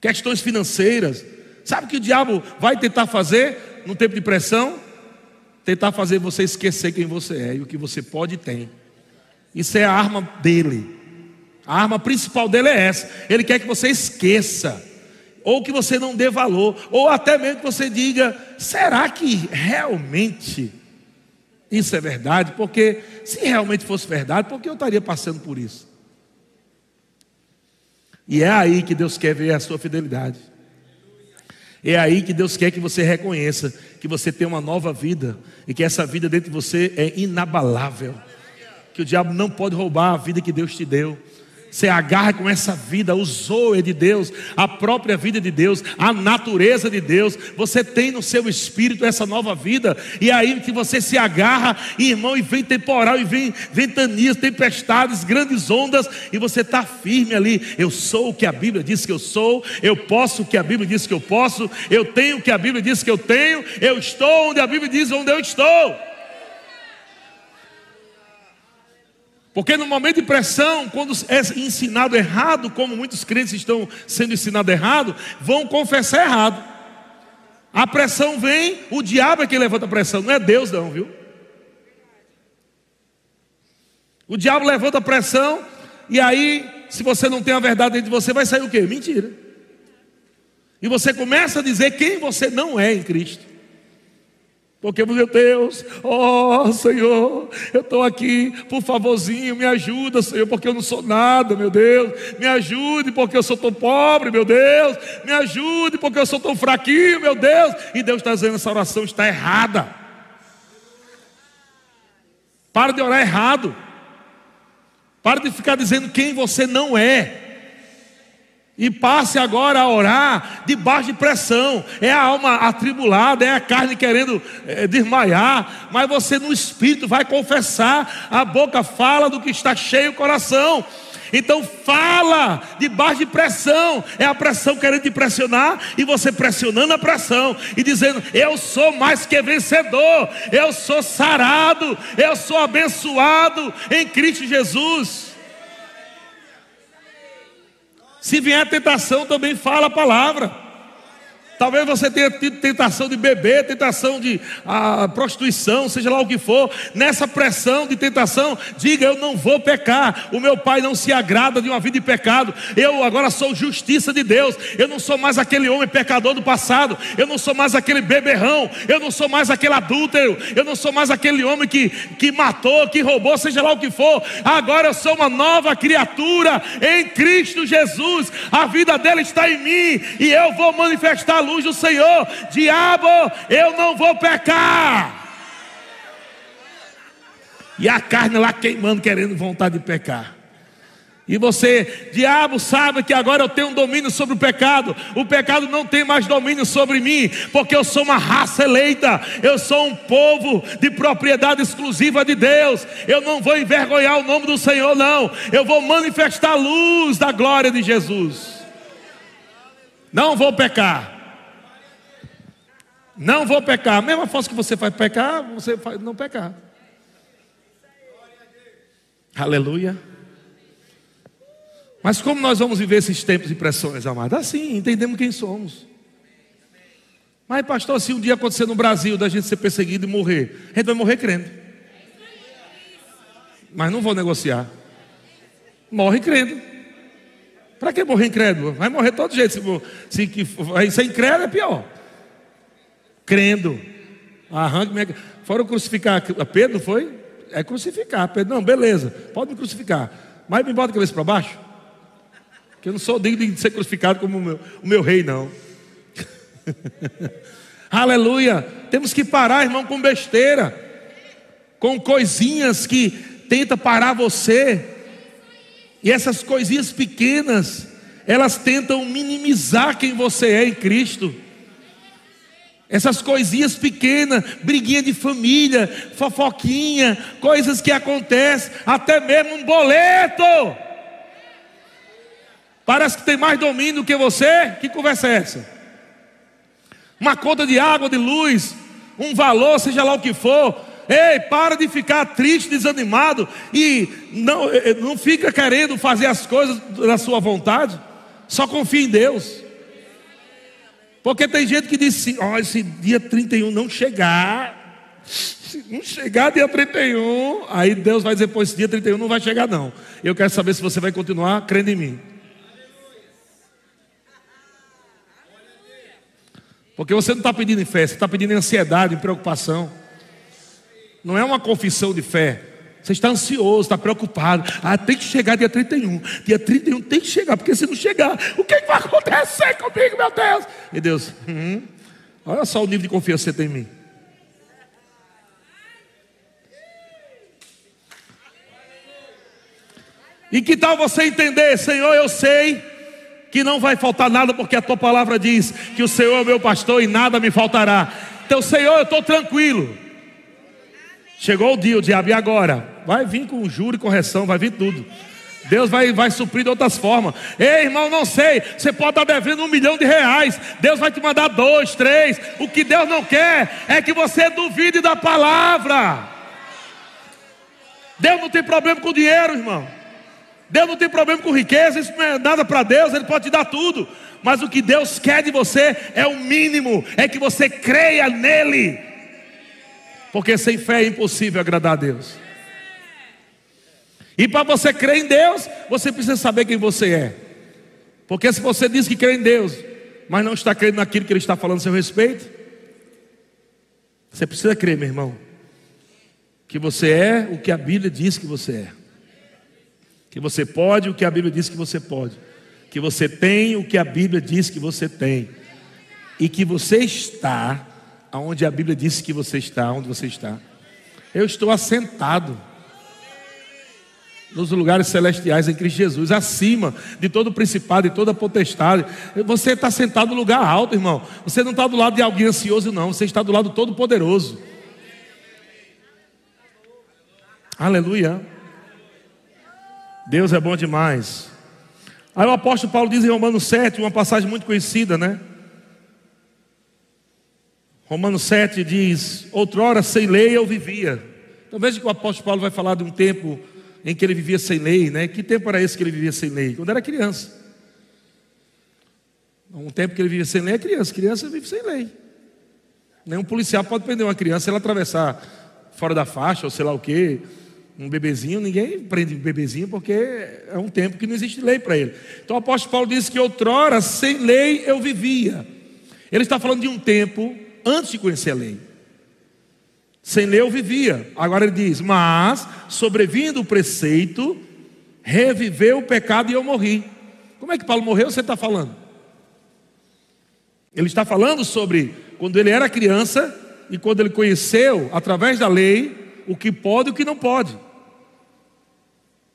questões financeiras. Sabe o que o diabo vai tentar fazer no tempo de pressão? Tentar fazer você esquecer quem você é e o que você pode e tem. Isso é a arma dele. A arma principal dele é essa. Ele quer que você esqueça ou que você não dê valor, ou até mesmo que você diga: será que realmente isso é verdade? Porque se realmente fosse verdade, por que eu estaria passando por isso? E é aí que Deus quer ver a sua fidelidade. É aí que Deus quer que você reconheça que você tem uma nova vida e que essa vida dentro de você é inabalável. Que o diabo não pode roubar a vida que Deus te deu. Você agarra com essa vida, o zoe de Deus, a própria vida de Deus, a natureza de Deus. Você tem no seu espírito essa nova vida. E aí que você se agarra, irmão, e vem temporal, e vem ventanias, tempestades, grandes ondas, e você está firme ali. Eu sou o que a Bíblia diz que eu sou, eu posso o que a Bíblia diz que eu posso, eu tenho o que a Bíblia diz que eu tenho, eu estou onde a Bíblia diz onde eu estou. Porque no momento de pressão, quando é ensinado errado, como muitos crentes estão sendo ensinados errado, vão confessar errado. A pressão vem, o diabo é quem levanta a pressão, não é Deus não, viu? O diabo levanta a pressão, e aí, se você não tem a verdade dentro de você, vai sair o quê? Mentira. E você começa a dizer quem você não é em Cristo. Porque, meu Deus, ó oh, Senhor, eu estou aqui, por favorzinho, me ajuda, Senhor, porque eu não sou nada, meu Deus. Me ajude, porque eu sou tão pobre, meu Deus. Me ajude, porque eu sou tão fraquinho, meu Deus. E Deus está dizendo: essa oração está errada. Para de orar errado. Para de ficar dizendo quem você não é. E passe agora a orar debaixo de pressão. É a alma atribulada, é a carne querendo é, desmaiar. Mas você no espírito vai confessar. A boca fala do que está cheio o coração. Então fala debaixo de pressão. É a pressão querendo te pressionar e você pressionando a pressão e dizendo: Eu sou mais que vencedor, eu sou sarado, eu sou abençoado em Cristo Jesus. Se vier a tentação, também fala a palavra. Talvez você tenha tido tentação de beber, tentação de a, prostituição, seja lá o que for. Nessa pressão de tentação, diga: Eu não vou pecar. O meu pai não se agrada de uma vida de pecado. Eu agora sou justiça de Deus. Eu não sou mais aquele homem pecador do passado. Eu não sou mais aquele beberrão. Eu não sou mais aquele adúltero. Eu não sou mais aquele homem que, que matou, que roubou, seja lá o que for. Agora eu sou uma nova criatura em Cristo Jesus. A vida dele está em mim e eu vou manifestar luz do Senhor: Diabo, eu não vou pecar. E a carne lá queimando, querendo vontade de pecar. E você, diabo, sabe que agora eu tenho um domínio sobre o pecado. O pecado não tem mais domínio sobre mim, porque eu sou uma raça eleita. Eu sou um povo de propriedade exclusiva de Deus. Eu não vou envergonhar o nome do Senhor, não. Eu vou manifestar a luz da glória de Jesus. Não vou pecar. Não vou pecar. A mesma força que você faz pecar, você faz não pecar. Aleluia. Mas como nós vamos viver esses tempos de pressões, amados? Assim, entendemos quem somos. Mas, pastor, se um dia acontecer no Brasil da gente ser perseguido e morrer, a gente vai morrer crendo. Mas não vou negociar. Morre crendo. Para que morrer incrédulo? Vai morrer todo jeito. Se, se, se ser incrédulo é pior crendo. Arranque minha... Foram crucificar Pedro, foi? É crucificar. Pedro, não, beleza, pode me crucificar. Mas me bota a cabeça para baixo. Que eu não sou digno de ser crucificado como o meu, o meu rei, não. Aleluia. Temos que parar, irmão, com besteira. Com coisinhas que tenta parar você. E essas coisinhas pequenas, elas tentam minimizar quem você é em Cristo. Essas coisinhas pequenas, briguinha de família, fofoquinha, coisas que acontecem, até mesmo um boleto. Parece que tem mais domínio do que você. Que conversa é essa? Uma conta de água, de luz, um valor, seja lá o que for. Ei, para de ficar triste, desanimado e não, eh, eh, não fica querendo fazer as coisas da sua vontade. Só confia em Deus. Porque tem gente que diz assim: ó, esse dia 31 não chegar, se não chegar dia 31, aí Deus vai dizer: pô, esse dia 31 não vai chegar, não. Eu quero saber se você vai continuar crendo em mim. Porque você não está pedindo em fé, você está pedindo em ansiedade, em preocupação. Não é uma confissão de fé. Você está ansioso, está preocupado. Ah, tem que chegar dia 31. Dia 31 tem que chegar, porque se não chegar, o que, vai acontecer comigo, meu Deus? E Deus, hum, olha só o nível de confiança que você tem em mim. E que tal você entender, Senhor, eu sei que não vai faltar nada, porque a tua palavra diz que o Senhor é meu pastor e nada me faltará. Então, Senhor, eu estou tranquilo. Chegou o dia, o diabo, e agora? Vai vir com juro e correção, vai vir tudo. Deus vai, vai suprir de outras formas. Ei, irmão, não sei. Você pode estar devendo um milhão de reais. Deus vai te mandar dois, três. O que Deus não quer é que você duvide da palavra. Deus não tem problema com dinheiro, irmão. Deus não tem problema com riqueza, isso não é nada para Deus, Ele pode te dar tudo. Mas o que Deus quer de você é o mínimo, é que você creia nele. Porque sem fé é impossível agradar a Deus. E para você crer em Deus, você precisa saber quem você é. Porque se você diz que crê em Deus, mas não está crendo naquilo que Ele está falando a seu respeito, você precisa crer, meu irmão, que você é o que a Bíblia diz que você é. Que você pode o que a Bíblia diz que você pode. Que você tem o que a Bíblia diz que você tem. E que você está onde a Bíblia diz que você está, onde você está. Eu estou assentado nos lugares celestiais em Cristo Jesus, acima de todo principado e toda potestade. Você está sentado no lugar alto, irmão. Você não está do lado de alguém ansioso, não. Você está do lado do Todo-Poderoso. Aleluia. Deus é bom demais. Aí o apóstolo Paulo diz em Romanos 7, uma passagem muito conhecida, né? Romanos 7 diz: Outrora sem lei eu vivia. Então veja que o apóstolo Paulo vai falar de um tempo em que ele vivia sem lei, né? Que tempo era esse que ele vivia sem lei? Quando era criança. Um tempo que ele vivia sem lei é criança. Criança vive sem lei. Nenhum policial pode prender uma criança se ela atravessar fora da faixa ou sei lá o quê. Um bebezinho, ninguém prende um bebezinho porque é um tempo que não existe lei para ele. Então o apóstolo Paulo diz que outrora sem lei eu vivia. Ele está falando de um tempo antes de conhecer a lei. Sem lei eu vivia. Agora ele diz: Mas, sobrevindo o preceito, reviveu o pecado e eu morri. Como é que Paulo morreu? Você está falando? Ele está falando sobre quando ele era criança e quando ele conheceu, através da lei, o que pode e o que não pode.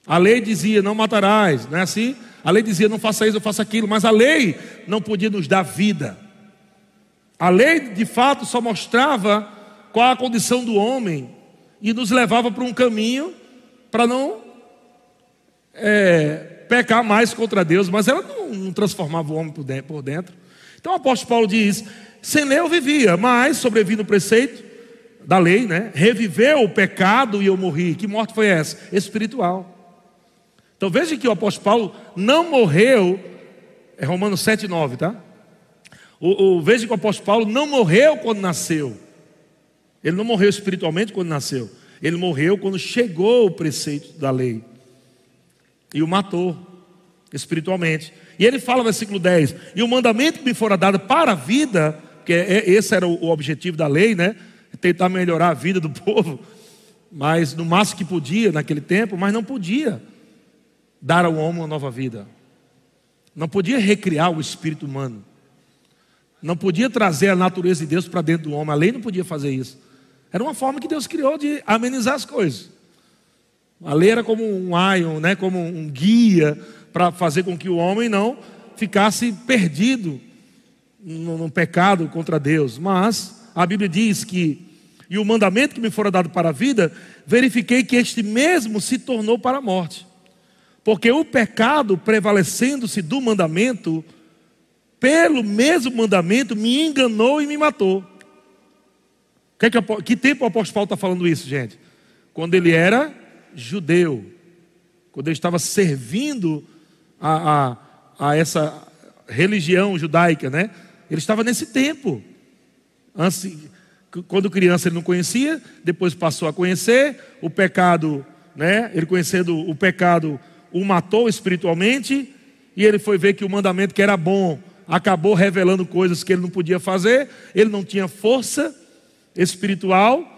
A lei dizia: Não matarás, não é assim? A lei dizia: Não faça isso, não faça aquilo. Mas a lei não podia nos dar vida. A lei, de fato, só mostrava qual a condição do homem e nos levava para um caminho para não é, pecar mais contra Deus, mas ela não, não transformava o homem por dentro. Então o apóstolo Paulo diz: sem lei eu vivia, mas sobrevivi no preceito da lei, né? Reviveu o pecado e eu morri. Que morte foi essa? Espiritual. Então veja que o apóstolo Paulo não morreu, é Romanos 7, 9, tá? O, o, veja que o apóstolo Paulo não morreu quando nasceu. Ele não morreu espiritualmente quando nasceu. Ele morreu quando chegou o preceito da lei. E o matou espiritualmente. E ele fala, versículo 10: E o mandamento que me fora dado para a vida, que é, é, esse era o objetivo da lei, né? Tentar melhorar a vida do povo, mas no máximo que podia naquele tempo, mas não podia dar ao homem uma nova vida. Não podia recriar o espírito humano. Não podia trazer a natureza de Deus para dentro do homem. A lei não podia fazer isso. Era uma forma que Deus criou de amenizar as coisas. A lei era como um ion, né, como um guia para fazer com que o homem não ficasse perdido no, no, pecado contra Deus. Mas a Bíblia diz que, e o mandamento que me fora dado para a vida, verifiquei que este mesmo se tornou para a morte. Porque o pecado, prevalecendo-se do mandamento, pelo mesmo mandamento, me enganou e me matou. Que, é que, que tempo o apóstolo Paulo está falando isso, gente? Quando ele era judeu, quando ele estava servindo a, a, a essa religião judaica, né? Ele estava nesse tempo. Antes, quando criança ele não conhecia, depois passou a conhecer o pecado, né? Ele conhecendo o pecado o matou espiritualmente e ele foi ver que o mandamento que era bom acabou revelando coisas que ele não podia fazer, ele não tinha força espiritual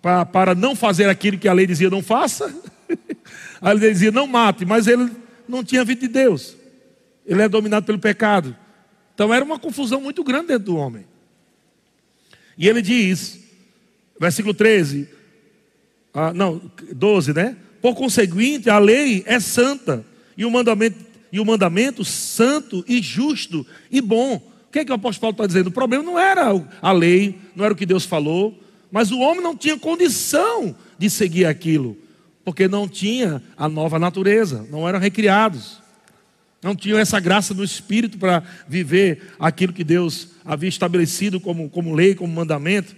para, não fazer aquilo que a lei dizia não faça. A lei dizia não mate, mas ele não tinha vida de Deus. Ele é dominado pelo pecado. Então era uma confusão muito grande dentro do homem. E ele diz, versículo 13, ah, não, 12, né? Por conseguinte, a lei é santa e o mandamento, e o mandamento santo e justo e bom. Que, é que o apóstolo Paulo está dizendo? O problema não era a lei, não era o que Deus falou, mas o homem não tinha condição de seguir aquilo, porque não tinha a nova natureza, não eram recriados, não tinham essa graça do Espírito para viver aquilo que Deus havia estabelecido como, como lei, como mandamento.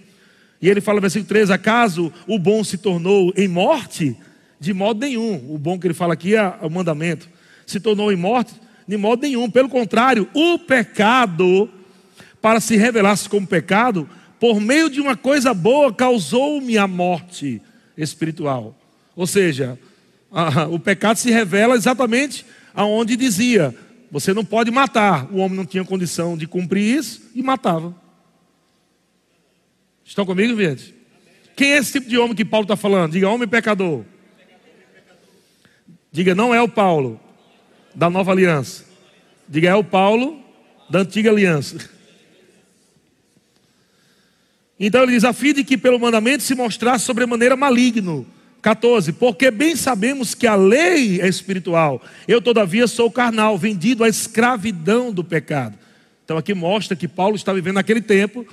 E ele fala versículo 13: acaso o bom se tornou em morte? De modo nenhum. O bom que ele fala aqui é o mandamento. Se tornou em morte? De modo nenhum. Pelo contrário, o pecado, para se revelar-se como pecado, por meio de uma coisa boa, causou-me a morte espiritual. Ou seja, a, o pecado se revela exatamente aonde dizia: você não pode matar. O homem não tinha condição de cumprir isso e matava. Estão comigo, gente? Quem é esse tipo de homem que Paulo está falando? Diga, homem pecador. Diga, não é o Paulo da nova aliança. Diga, é o Paulo da antiga aliança. Então ele diz: a fim de que pelo mandamento se mostrasse sobremaneira maligno. 14. Porque bem sabemos que a lei é espiritual. Eu, todavia, sou carnal, vendido à escravidão do pecado. Então aqui mostra que Paulo está vivendo naquele tempo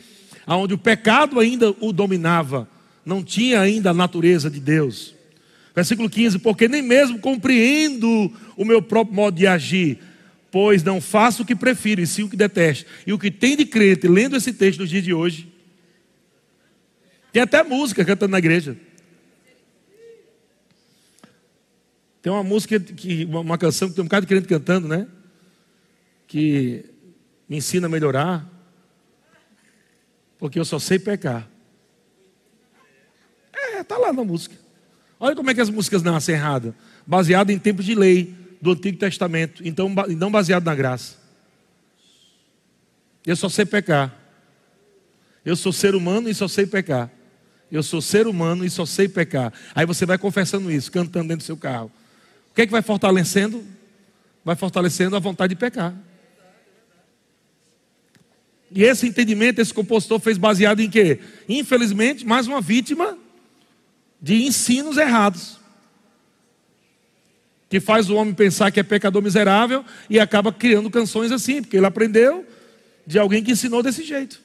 onde o pecado ainda o dominava, não tinha ainda a natureza de Deus. Versículo 15: Porque nem mesmo compreendo o meu próprio modo de agir, pois não faço o que prefiro, e sim o que detesto. E o que tem de crente, lendo esse texto nos dias de hoje, tem até música cantando na igreja. Tem uma música, que, uma canção que tem um bocado de crente cantando, né? Que me ensina a melhorar porque eu só sei pecar. É, está lá na música. Olha como é que as músicas nascem erradas. Baseado em tempos de lei do Antigo Testamento, então não baseado na graça. Eu só sei pecar. Eu sou ser humano e só sei pecar. Eu sou ser humano e só sei pecar. Aí você vai confessando isso, cantando dentro do seu carro. O que é que vai fortalecendo? Vai fortalecendo a vontade de pecar. E esse entendimento, esse compositor fez baseado em quê? Infelizmente, mais uma vítima de ensinos errados. Que faz o homem pensar que é pecador miserável e acaba criando canções assim, porque ele aprendeu de alguém que ensinou desse jeito.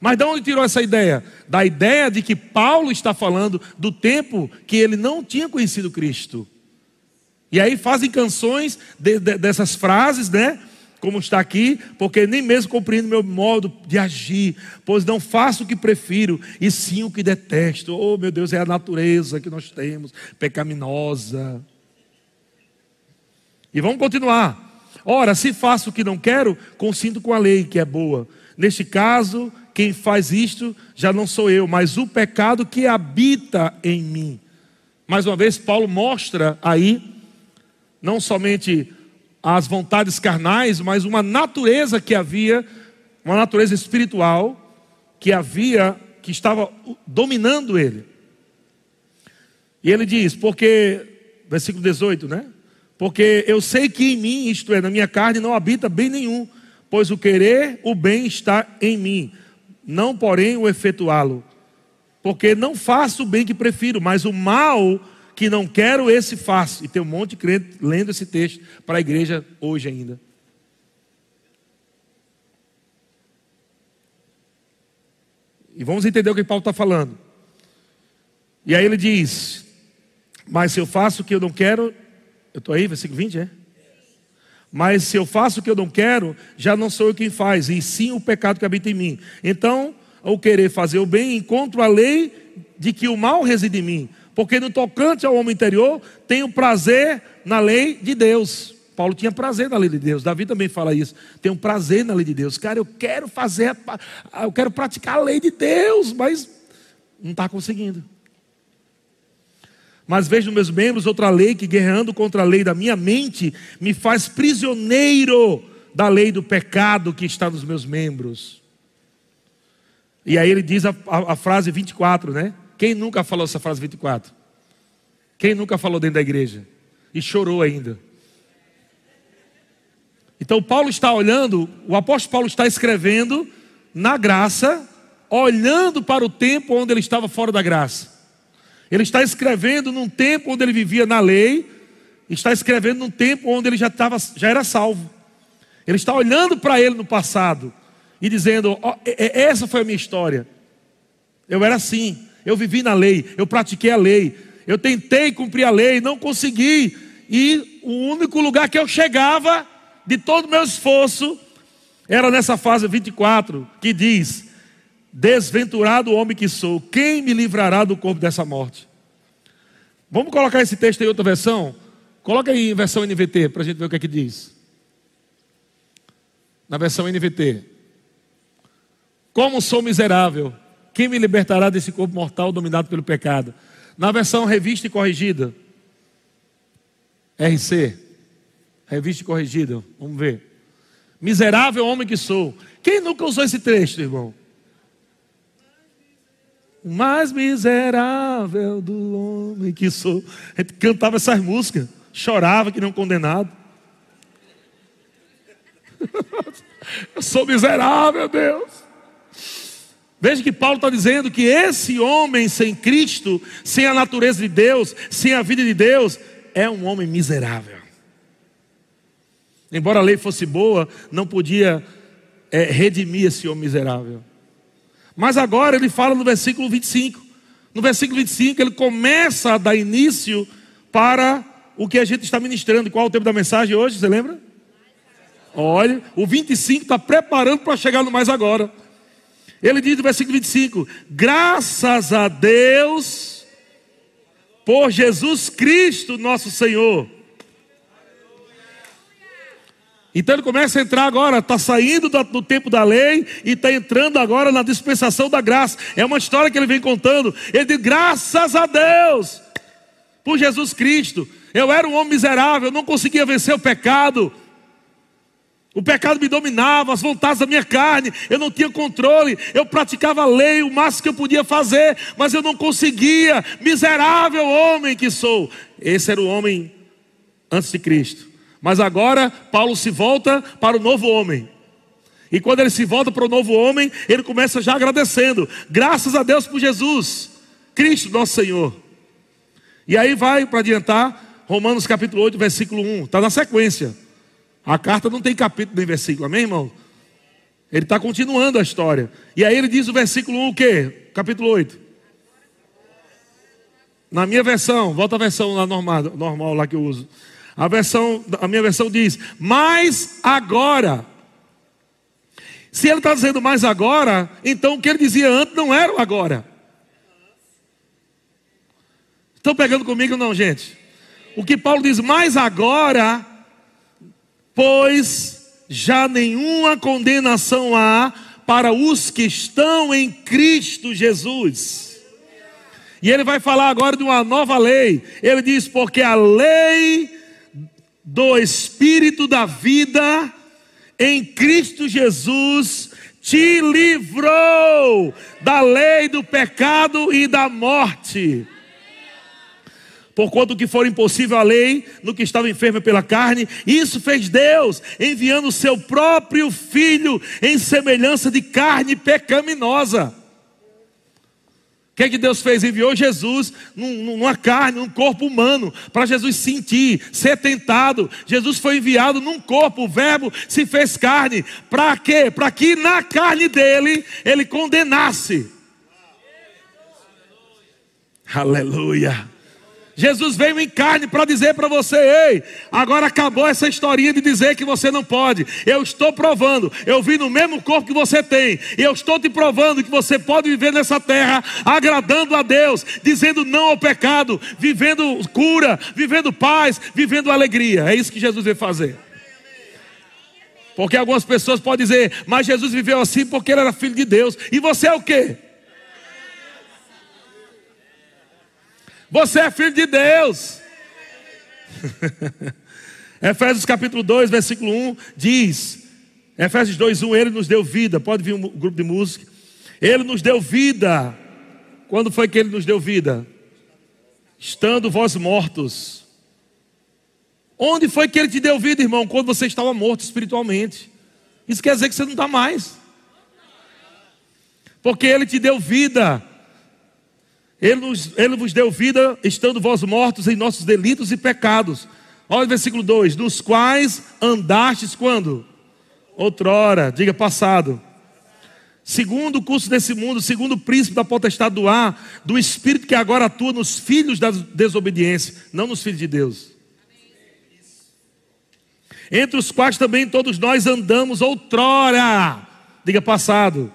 Mas de onde tirou essa ideia? Da ideia de que Paulo está falando do tempo que ele não tinha conhecido Cristo. E aí fazem canções de, de, dessas frases, né? Como está aqui, porque nem mesmo compreendo meu modo de agir, pois não faço o que prefiro, e sim o que detesto. Oh, meu Deus, é a natureza que nós temos, pecaminosa. E vamos continuar. Ora, se faço o que não quero, consinto com a lei, que é boa. Neste caso, quem faz isto já não sou eu, mas o pecado que habita em mim. Mais uma vez, Paulo mostra aí, não somente as vontades carnais, mas uma natureza que havia, uma natureza espiritual que havia, que estava dominando ele. E ele diz, porque, versículo 18, né? Porque eu sei que em mim, isto é, na minha carne, não habita bem nenhum, pois o querer o bem está em mim, não porém o efetuá-lo. Porque não faço o bem que prefiro, mas o mal que não quero, esse faço. E tem um monte de crente lendo esse texto para a igreja hoje ainda. E vamos entender o que Paulo está falando. E aí ele diz: Mas se eu faço o que eu não quero, eu estou aí, versículo 20, é? Mas se eu faço o que eu não quero, já não sou eu quem faz, e sim o pecado que habita em mim. Então, ao querer fazer o bem, encontro a lei de que o mal reside em mim. Porque no tocante ao homem interior, tenho prazer na lei de Deus. Paulo tinha prazer na lei de Deus. Davi também fala isso. Tenho prazer na lei de Deus. Cara, eu quero fazer, eu quero praticar a lei de Deus, mas não está conseguindo. Mas vejo nos meus membros outra lei que, guerreando contra a lei da minha mente, me faz prisioneiro da lei do pecado que está nos meus membros. E aí ele diz a, a, a frase 24, né? Quem nunca falou essa frase 24? Quem nunca falou dentro da igreja? E chorou ainda. Então Paulo está olhando, o apóstolo Paulo está escrevendo na graça, olhando para o tempo onde ele estava fora da graça. Ele está escrevendo num tempo onde ele vivia na lei, está escrevendo num tempo onde ele já, estava, já era salvo. Ele está olhando para ele no passado e dizendo: oh, essa foi a minha história. Eu era assim, eu vivi na lei, eu pratiquei a lei, eu tentei cumprir a lei, não consegui. E o único lugar que eu chegava de todo o meu esforço era nessa fase 24, que diz: Desventurado homem que sou, quem me livrará do corpo dessa morte? Vamos colocar esse texto em outra versão? Coloca aí em versão NVT para a gente ver o que é que diz. Na versão NVT. Como sou miserável, quem me libertará desse corpo mortal dominado pelo pecado? Na versão revista e corrigida. RC. Revista e corrigida. Vamos ver. Miserável homem que sou. Quem nunca usou esse texto, irmão? O mais miserável do homem que sou. A gente cantava essas músicas, chorava que não condenado. Eu sou miserável, Deus. Veja que Paulo está dizendo que esse homem sem Cristo, sem a natureza de Deus, sem a vida de Deus, é um homem miserável. Embora a lei fosse boa, não podia é, redimir esse homem miserável. Mas agora ele fala no versículo 25. No versículo 25 ele começa a dar início para o que a gente está ministrando. Qual é o tempo da mensagem hoje? Você lembra? Olha, o 25 está preparando para chegar no mais agora. Ele diz no versículo 25: Graças a Deus por Jesus Cristo, nosso Senhor então ele começa a entrar agora, está saindo do, tempo da lei e está entrando agora na dispensação da graça. É uma história que ele vem contando. Ele diz: graças a Deus por Jesus Cristo. Eu era um homem miserável, não conseguia vencer o pecado. O pecado me dominava, as vontades da minha carne, eu não tinha controle, eu praticava a lei, o máximo que eu podia fazer, mas eu não conseguia. Miserável homem que sou. Esse era o homem antes de Cristo. Mas agora Paulo se volta para o novo homem. E quando ele se volta para o novo homem, ele começa já agradecendo. Graças a Deus por Jesus, Cristo nosso Senhor. E aí vai para adiantar, Romanos capítulo 8, versículo 1. Está na sequência. A carta não tem capítulo nem versículo, amém, irmão? Ele está continuando a história. E aí ele diz o versículo 1 o quê? Capítulo 8. Na minha versão, volta a versão lá normal, normal lá que eu uso. A versão, a minha versão diz: "Mas agora". Se ele está dizendo mais agora, então o que ele dizia antes não era o agora. Estão pegando comigo não, gente? O que Paulo diz, mais agora, pois já nenhuma condenação há para os que estão em Cristo Jesus. E ele vai falar agora de uma nova lei. Ele diz: porque a lei do Espírito da vida em Cristo Jesus te livrou da lei do pecado e da morte. Porquanto que for impossível a lei no que estava enfermo pela carne, isso fez Deus, enviando o seu próprio filho em semelhança de carne pecaminosa que é que Deus fez? Enviou Jesus numa carne, num corpo humano, para Jesus sentir, ser tentado. Jesus foi enviado num corpo, o Verbo se fez carne. Para quê? Para que na carne dele ele condenasse. Aleluia. Jesus veio em carne para dizer para você: ei, agora acabou essa historinha de dizer que você não pode. Eu estou provando, eu vim no mesmo corpo que você tem, e eu estou te provando que você pode viver nessa terra agradando a Deus, dizendo não ao pecado, vivendo cura, vivendo paz, vivendo alegria. É isso que Jesus veio fazer. Porque algumas pessoas podem dizer, mas Jesus viveu assim porque ele era filho de Deus, e você é o quê? Você é filho de Deus. Efésios capítulo 2, versículo 1 diz: Efésios 2, 1, Ele nos deu vida. Pode vir um grupo de música. Ele nos deu vida. Quando foi que Ele nos deu vida? Estando vós mortos. Onde foi que Ele te deu vida, irmão? Quando você estava morto espiritualmente. Isso quer dizer que você não está mais. Porque Ele te deu vida. Ele, nos, ele vos deu vida, estando vós mortos em nossos delitos e pecados. Olha o versículo 2: Nos quais andastes quando? Outrora, diga passado. Segundo o curso desse mundo, segundo o príncipe da potestade do ar, do espírito que agora atua nos filhos da desobediência, não nos filhos de Deus. Entre os quais também todos nós andamos outrora, diga passado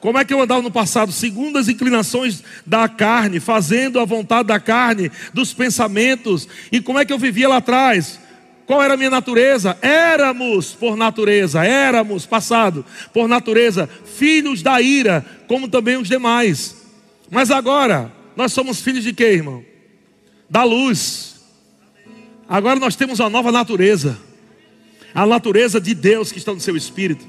como é que eu andava no passado? Segundo as inclinações da carne, fazendo a vontade da carne, dos pensamentos. E como é que eu vivia lá atrás? Qual era a minha natureza? Éramos, por natureza, éramos, passado, por natureza, filhos da ira, como também os demais. Mas agora, nós somos filhos de quê, irmão? Da luz. Agora nós temos uma nova natureza. A natureza de Deus que está no seu espírito.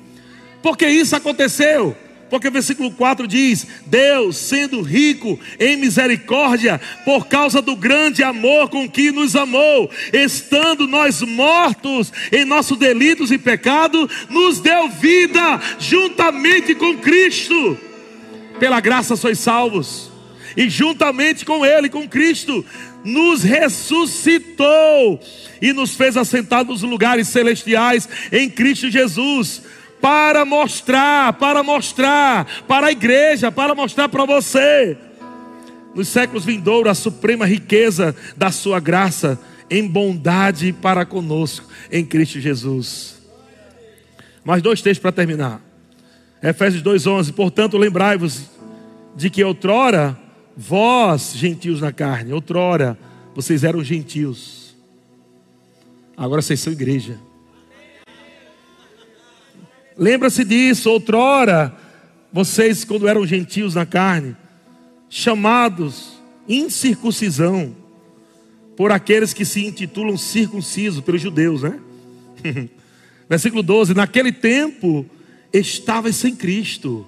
Porque isso aconteceu porque o versículo 4 diz: Deus, sendo rico em misericórdia, por causa do grande amor com que nos amou, estando nós mortos em nossos delitos e pecado, nos deu vida juntamente com Cristo. Pela graça sois salvos, e juntamente com Ele, com Cristo, nos ressuscitou e nos fez assentar nos lugares celestiais em Cristo Jesus para mostrar, para mostrar para a igreja, para mostrar para você, nos séculos vindouros, a suprema riqueza da sua graça em bondade para conosco em Cristo Jesus. Mais dois textos para terminar. Efésios 2:11. Portanto, lembrai-vos de que outrora vós, gentios na carne, outrora vocês eram gentios. Agora vocês são igreja. Lembra-se disso, outrora, vocês, quando eram gentios na carne, chamados incircuncisão, por aqueles que se intitulam circuncisos, pelos judeus, né? Versículo 12: Naquele tempo estavais sem Cristo,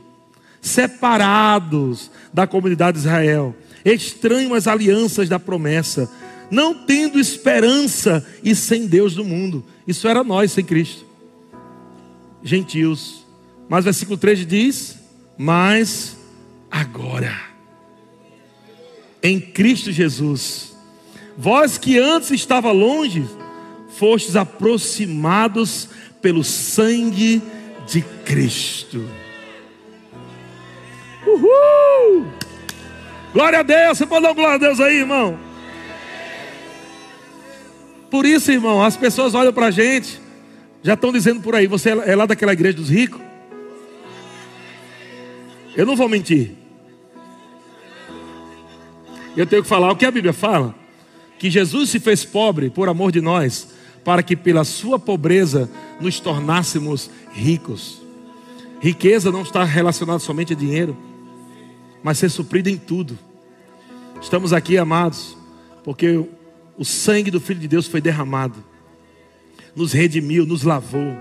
separados da comunidade de Israel, estranhos às alianças da promessa, não tendo esperança e sem Deus do mundo. Isso era nós sem Cristo gentios. Mas versículo 3 diz: Mas agora, em Cristo Jesus, vós que antes estava longe, fostes aproximados pelo sangue de Cristo. Uhul! Glória a Deus, você pode dar glória a Deus aí, irmão. Por isso, irmão, as pessoas olham para a gente já estão dizendo por aí, você é lá daquela igreja dos ricos? Eu não vou mentir. Eu tenho que falar o que a Bíblia fala: que Jesus se fez pobre por amor de nós, para que pela sua pobreza nos tornássemos ricos. Riqueza não está relacionada somente a dinheiro, mas ser suprida em tudo. Estamos aqui, amados, porque o sangue do Filho de Deus foi derramado nos redimiu, nos lavou.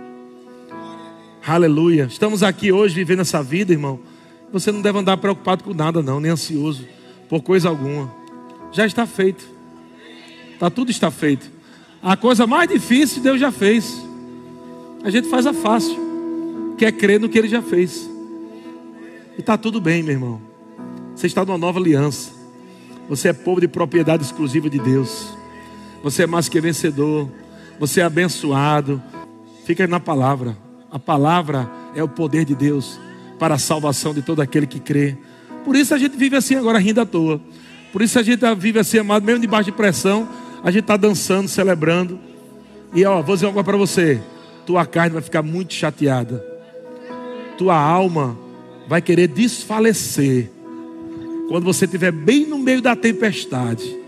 Aleluia. Estamos aqui hoje vivendo essa vida, irmão. Você não deve andar preocupado com nada, não, nem ansioso por coisa alguma. Já está feito. Tá tudo está feito. A coisa mais difícil Deus já fez. A gente faz a fácil, que é crer no que Ele já fez. E está tudo bem, meu irmão. Você está numa nova aliança. Você é povo de propriedade exclusiva de Deus. Você é mais que vencedor. Você é abençoado. Fica na palavra. A palavra é o poder de Deus para a salvação de todo aquele que crê. Por isso a gente vive assim agora rindo à toa. Por isso a gente vive assim, amado, mesmo debaixo de pressão, a gente está dançando, celebrando. E ó, vou dizer uma coisa para você: tua carne vai ficar muito chateada, tua alma vai querer desfalecer quando você estiver bem no meio da tempestade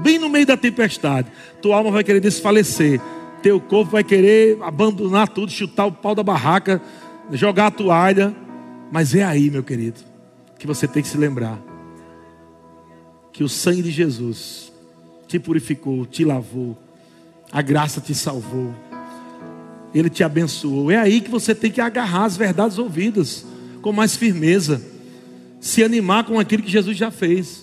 bem no meio da tempestade, tua alma vai querer desfalecer, teu corpo vai querer abandonar tudo, chutar o pau da barraca, jogar a toalha. Mas é aí, meu querido, que você tem que se lembrar que o sangue de Jesus te purificou, te lavou, a graça te salvou, Ele te abençoou. É aí que você tem que agarrar as verdades ouvidas com mais firmeza, se animar com aquilo que Jesus já fez.